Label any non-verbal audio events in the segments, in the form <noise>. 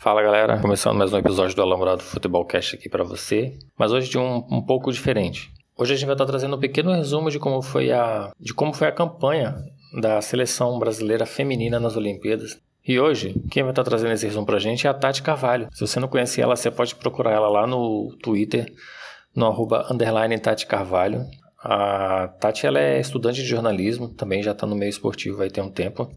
Fala galera, começando mais um episódio do Alambrado Futebol Cast aqui para você, mas hoje de um, um pouco diferente. Hoje a gente vai estar trazendo um pequeno resumo de como foi a, de como foi a campanha da seleção brasileira feminina nas Olimpíadas. E hoje, quem vai estar trazendo esse resumo pra gente é a Tati Carvalho. Se você não conhece ela, você pode procurar ela lá no Twitter, no arroba underline Tati Carvalho. A Tati ela é estudante de jornalismo, também já está no meio esportivo vai ter um tempo.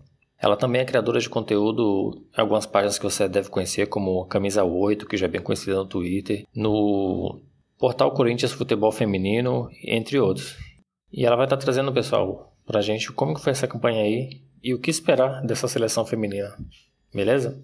Ela também é criadora de conteúdo algumas páginas que você deve conhecer, como Camisa 8, que já é bem conhecida no Twitter, no portal Corinthians Futebol Feminino, entre outros. E ela vai estar trazendo, pessoal, pra gente como que foi essa campanha aí e o que esperar dessa seleção feminina. Beleza?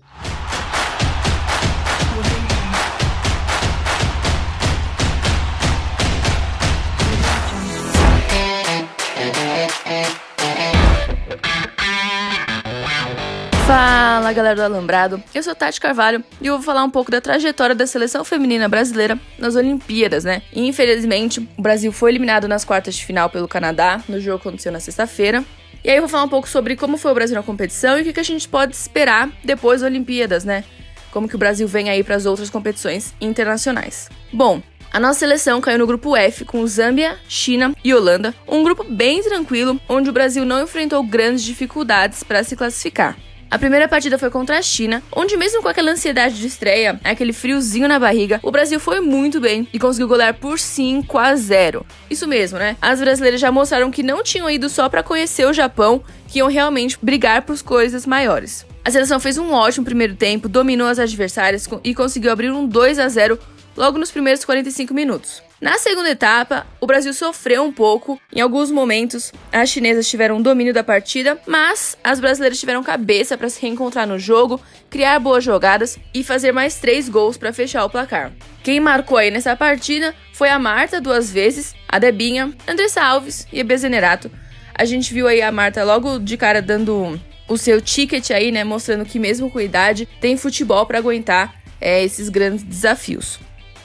Fala galera do Alambrado, eu sou Tati Carvalho e eu vou falar um pouco da trajetória da seleção feminina brasileira nas Olimpíadas, né? E, infelizmente, o Brasil foi eliminado nas quartas de final pelo Canadá, no jogo que aconteceu na sexta-feira. E aí eu vou falar um pouco sobre como foi o Brasil na competição e o que, que a gente pode esperar depois das Olimpíadas, né? Como que o Brasil vem aí para as outras competições internacionais. Bom, a nossa seleção caiu no grupo F com Zâmbia, China e Holanda, um grupo bem tranquilo, onde o Brasil não enfrentou grandes dificuldades para se classificar. A primeira partida foi contra a China, onde mesmo com aquela ansiedade de estreia, aquele friozinho na barriga, o Brasil foi muito bem e conseguiu golear por 5 a 0. Isso mesmo, né? As brasileiras já mostraram que não tinham ido só para conhecer o Japão, que iam realmente brigar por coisas maiores. A seleção fez um ótimo primeiro tempo, dominou as adversárias e conseguiu abrir um 2 a 0 logo nos primeiros 45 minutos. Na segunda etapa, o Brasil sofreu um pouco. Em alguns momentos, as chinesas tiveram domínio da partida, mas as brasileiras tiveram cabeça para se reencontrar no jogo, criar boas jogadas e fazer mais três gols para fechar o placar. Quem marcou aí nessa partida foi a Marta duas vezes, a Debinha, Andressa Alves e a Bezenerato. A gente viu aí a Marta logo de cara dando o seu ticket aí, né, mostrando que mesmo com idade tem futebol para aguentar é, esses grandes desafios.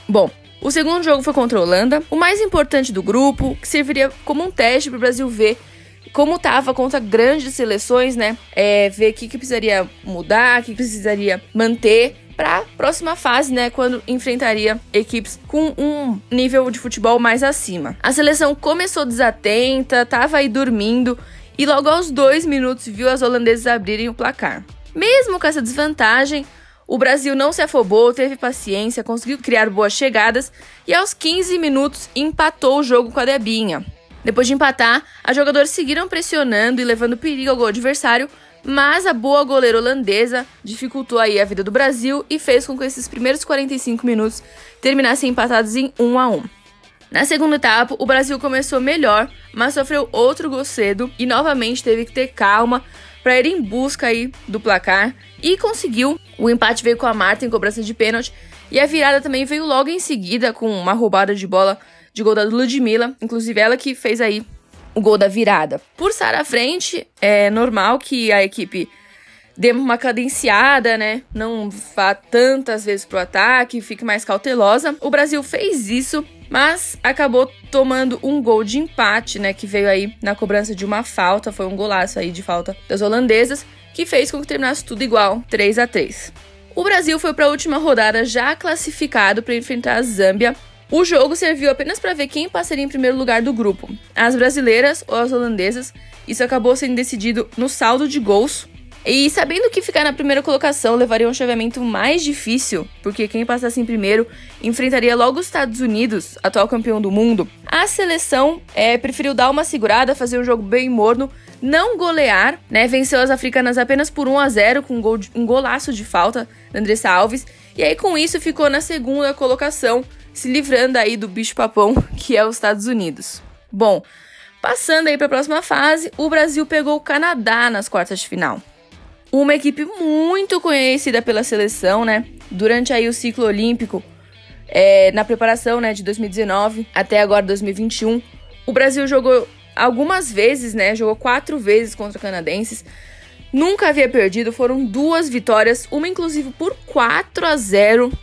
Bom, o segundo jogo foi contra a Holanda, o mais importante do grupo, que serviria como um teste para o Brasil ver como estava contra grandes seleções, né? É, ver o que, que precisaria mudar, o que precisaria manter para a próxima fase, né, quando enfrentaria equipes com um nível de futebol mais acima. A seleção começou desatenta, tava aí dormindo e logo aos dois minutos viu as holandesas abrirem o placar. Mesmo com essa desvantagem, o Brasil não se afobou, teve paciência, conseguiu criar boas chegadas e aos 15 minutos empatou o jogo com a Debinha. Depois de empatar, as jogadoras seguiram pressionando e levando perigo ao gol adversário, mas a boa goleira holandesa dificultou aí a vida do Brasil e fez com que esses primeiros 45 minutos terminassem empatados em 1 a 1. Na segunda etapa, o Brasil começou melhor, mas sofreu outro gol cedo e novamente teve que ter calma para ir em busca aí do placar e conseguiu. O empate veio com a Marta em cobrança de pênalti e a virada também veio logo em seguida com uma roubada de bola de gol da Ludmilla, inclusive ela que fez aí o gol da virada. Por estar à frente, é normal que a equipe dê uma cadenciada, né? Não vá tantas vezes pro ataque, fique mais cautelosa. O Brasil fez isso mas acabou tomando um gol de empate, né, que veio aí na cobrança de uma falta, foi um golaço aí de falta das holandesas, que fez com que terminasse tudo igual, 3 a 3. O Brasil foi para a última rodada já classificado para enfrentar a Zâmbia. O jogo serviu apenas para ver quem passaria em primeiro lugar do grupo, as brasileiras ou as holandesas. Isso acabou sendo decidido no saldo de gols, e sabendo que ficar na primeira colocação levaria um chaveamento mais difícil, porque quem passasse em primeiro enfrentaria logo os Estados Unidos, atual campeão do mundo, a seleção é, preferiu dar uma segurada, fazer um jogo bem morno, não golear, né? Venceu as africanas apenas por 1 a 0 com um, gol de, um golaço de falta da Andressa Alves. E aí com isso ficou na segunda colocação, se livrando aí do bicho papão, <laughs> que é os Estados Unidos. Bom, passando aí para a próxima fase, o Brasil pegou o Canadá nas quartas de final uma equipe muito conhecida pela seleção, né? Durante aí o ciclo olímpico, é, na preparação né, de 2019 até agora 2021, o Brasil jogou algumas vezes, né? Jogou quatro vezes contra canadenses. Nunca havia perdido, foram duas vitórias, uma inclusive por 4 a 0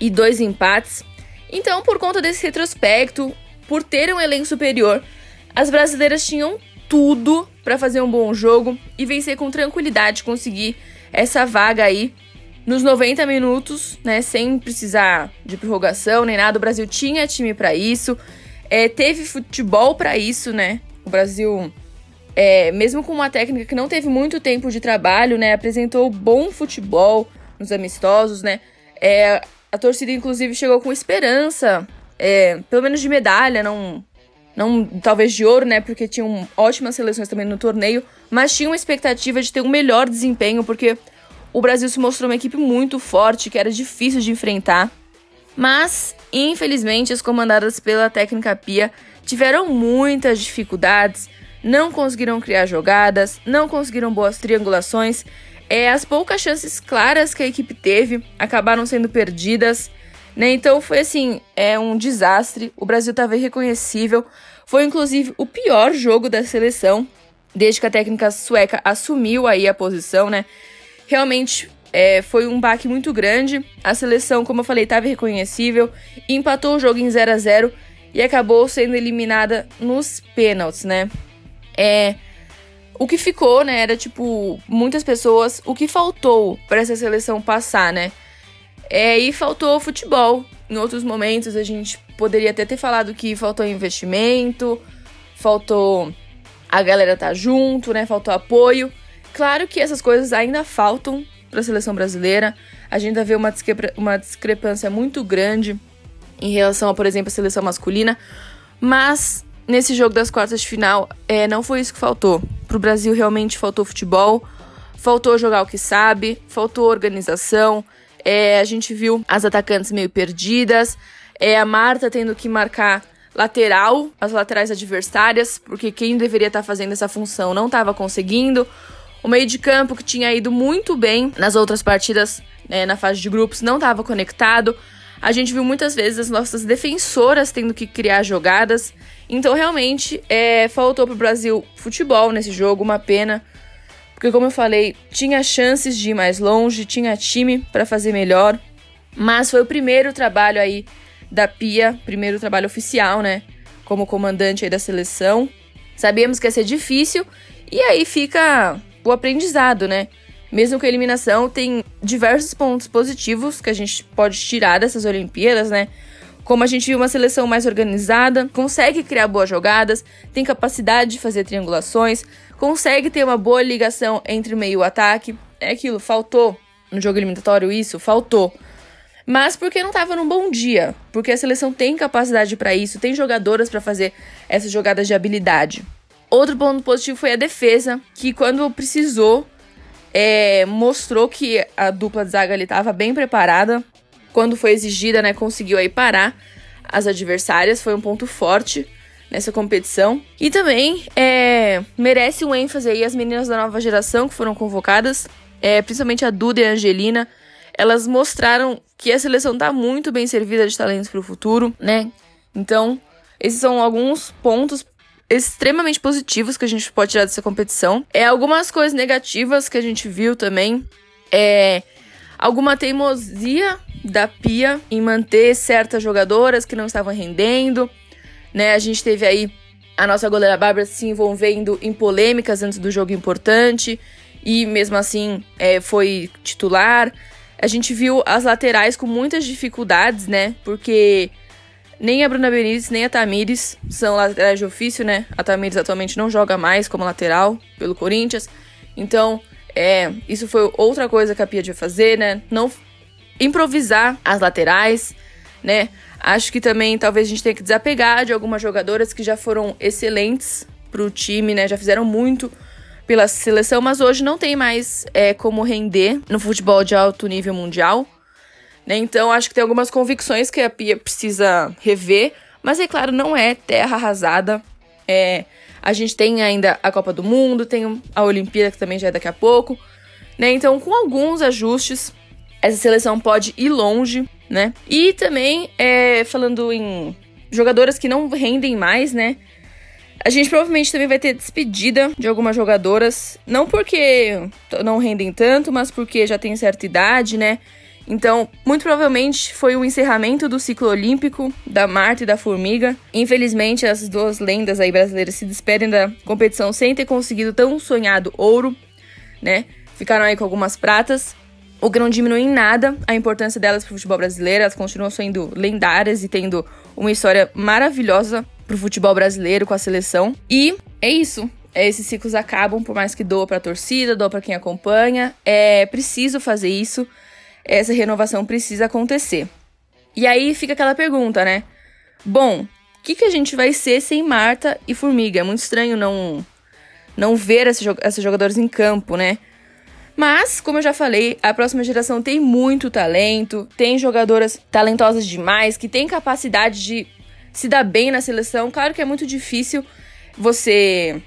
e dois empates. Então, por conta desse retrospecto, por ter um elenco superior, as brasileiras tinham tudo para fazer um bom jogo e vencer com tranquilidade, conseguir essa vaga aí nos 90 minutos, né, sem precisar de prorrogação nem nada. O Brasil tinha time para isso, é, teve futebol para isso, né? O Brasil, é, mesmo com uma técnica que não teve muito tempo de trabalho, né, apresentou bom futebol nos amistosos, né? É, a torcida, inclusive, chegou com esperança, é, pelo menos de medalha, não, não talvez de ouro, né? Porque tinham ótimas seleções também no torneio, mas tinha uma expectativa de ter um melhor desempenho, porque o Brasil se mostrou uma equipe muito forte, que era difícil de enfrentar. Mas, infelizmente, as comandadas pela técnica Pia tiveram muitas dificuldades, não conseguiram criar jogadas, não conseguiram boas triangulações. É, as poucas chances claras que a equipe teve acabaram sendo perdidas. Né? Então foi assim, é um desastre. O Brasil estava irreconhecível. Foi inclusive o pior jogo da seleção desde que a técnica sueca assumiu aí a posição, né? Realmente é, foi um baque muito grande. A seleção, como eu falei, estava irreconhecível, empatou o jogo em 0 a 0 e acabou sendo eliminada nos pênaltis, né? É, o que ficou, né, era tipo muitas pessoas, o que faltou para essa seleção passar, né? É, e faltou futebol. Em outros momentos a gente poderia até ter falado que faltou investimento, faltou a galera tá junto, né? Faltou apoio. Claro que essas coisas ainda faltam para a seleção brasileira. A gente ainda vê uma, uma discrepância muito grande em relação a, por exemplo, a seleção masculina. Mas nesse jogo das quartas de final, é, não foi isso que faltou. Pro Brasil realmente faltou futebol, faltou jogar o que sabe, faltou organização. É, a gente viu as atacantes meio perdidas, é, a Marta tendo que marcar lateral, as laterais adversárias, porque quem deveria estar tá fazendo essa função não estava conseguindo. O meio de campo, que tinha ido muito bem nas outras partidas, né, na fase de grupos, não estava conectado. A gente viu muitas vezes as nossas defensoras tendo que criar jogadas. Então, realmente, é, faltou para o Brasil futebol nesse jogo, uma pena. Porque, como eu falei, tinha chances de ir mais longe, tinha time para fazer melhor. Mas foi o primeiro trabalho aí da Pia, primeiro trabalho oficial, né? Como comandante aí da seleção. Sabíamos que ia ser difícil e aí fica o aprendizado, né? Mesmo com a eliminação, tem diversos pontos positivos que a gente pode tirar dessas Olimpíadas, né? Como a gente viu uma seleção mais organizada, consegue criar boas jogadas, tem capacidade de fazer triangulações, consegue ter uma boa ligação entre meio e ataque. É aquilo, faltou no jogo eliminatório isso? Faltou mas porque não estava num bom dia, porque a seleção tem capacidade para isso, tem jogadoras para fazer essas jogadas de habilidade. Outro ponto positivo foi a defesa, que quando precisou, é, mostrou que a dupla de zaga estava bem preparada. Quando foi exigida, né, conseguiu aí parar as adversárias, foi um ponto forte nessa competição. E também é, merece um ênfase aí as meninas da nova geração que foram convocadas, é, principalmente a Duda e a Angelina, elas mostraram que a seleção está muito bem servida de talentos para o futuro, né? Então, esses são alguns pontos extremamente positivos que a gente pode tirar dessa competição. É algumas coisas negativas que a gente viu também. É alguma teimosia da Pia em manter certas jogadoras que não estavam rendendo, né? A gente teve aí a nossa goleira Bárbara se envolvendo em polêmicas antes do jogo importante e mesmo assim é, foi titular. A gente viu as laterais com muitas dificuldades, né? Porque nem a Bruna Benítez nem a Tamires são laterais de ofício, né? A Tamires atualmente não joga mais como lateral pelo Corinthians. Então, é, isso foi outra coisa que a Pia devia fazer, né? Não improvisar as laterais, né? Acho que também talvez a gente tenha que desapegar de algumas jogadoras que já foram excelentes pro time, né? Já fizeram muito pela seleção, mas hoje não tem mais é, como render no futebol de alto nível mundial. Né? Então acho que tem algumas convicções que a Pia precisa rever, mas é claro, não é terra arrasada. É, a gente tem ainda a Copa do Mundo, tem a Olimpíada que também já é daqui a pouco. Né? Então, com alguns ajustes, essa seleção pode ir longe, né? E também, é, falando em jogadoras que não rendem mais, né? A gente provavelmente também vai ter despedida de algumas jogadoras, não porque não rendem tanto, mas porque já tem certa idade, né? Então, muito provavelmente foi o encerramento do ciclo olímpico da Marta e da Formiga. Infelizmente, as duas lendas aí brasileiras se despedem da competição sem ter conseguido tão sonhado ouro, né? Ficaram aí com algumas pratas. O que não diminui em nada a importância delas pro futebol brasileiro. Elas continuam sendo lendárias e tendo uma história maravilhosa pro futebol brasileiro com a seleção. E é isso. Esses ciclos acabam, por mais que doa pra torcida, doa pra quem acompanha. É preciso fazer isso. Essa renovação precisa acontecer. E aí fica aquela pergunta, né? Bom, o que, que a gente vai ser sem Marta e Formiga? É muito estranho não, não ver esses jogadores em campo, né? Mas, como eu já falei, a próxima geração tem muito talento, tem jogadoras talentosas demais, que tem capacidade de se dar bem na seleção. Claro que é muito difícil você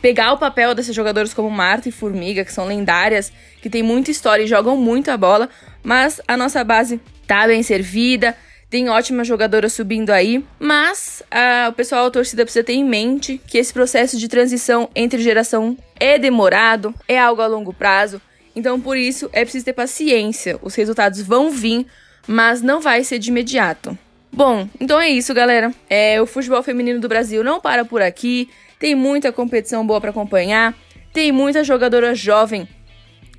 pegar o papel desses jogadores como Marta e Formiga, que são lendárias, que tem muita história e jogam muito a bola, mas a nossa base tá bem servida, tem ótimas jogadoras subindo aí, mas o pessoal, a torcida precisa ter em mente que esse processo de transição entre geração é demorado, é algo a longo prazo, então por isso é preciso ter paciência. Os resultados vão vir, mas não vai ser de imediato. Bom, então é isso, galera. É, o futebol feminino do Brasil não para por aqui. Tem muita competição boa para acompanhar. Tem muita jogadora jovem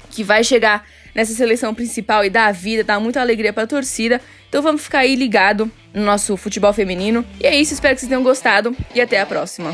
que vai chegar nessa seleção principal e dar a vida, dar muita alegria para a torcida. Então vamos ficar aí ligado no nosso futebol feminino. E é isso, espero que vocês tenham gostado e até a próxima.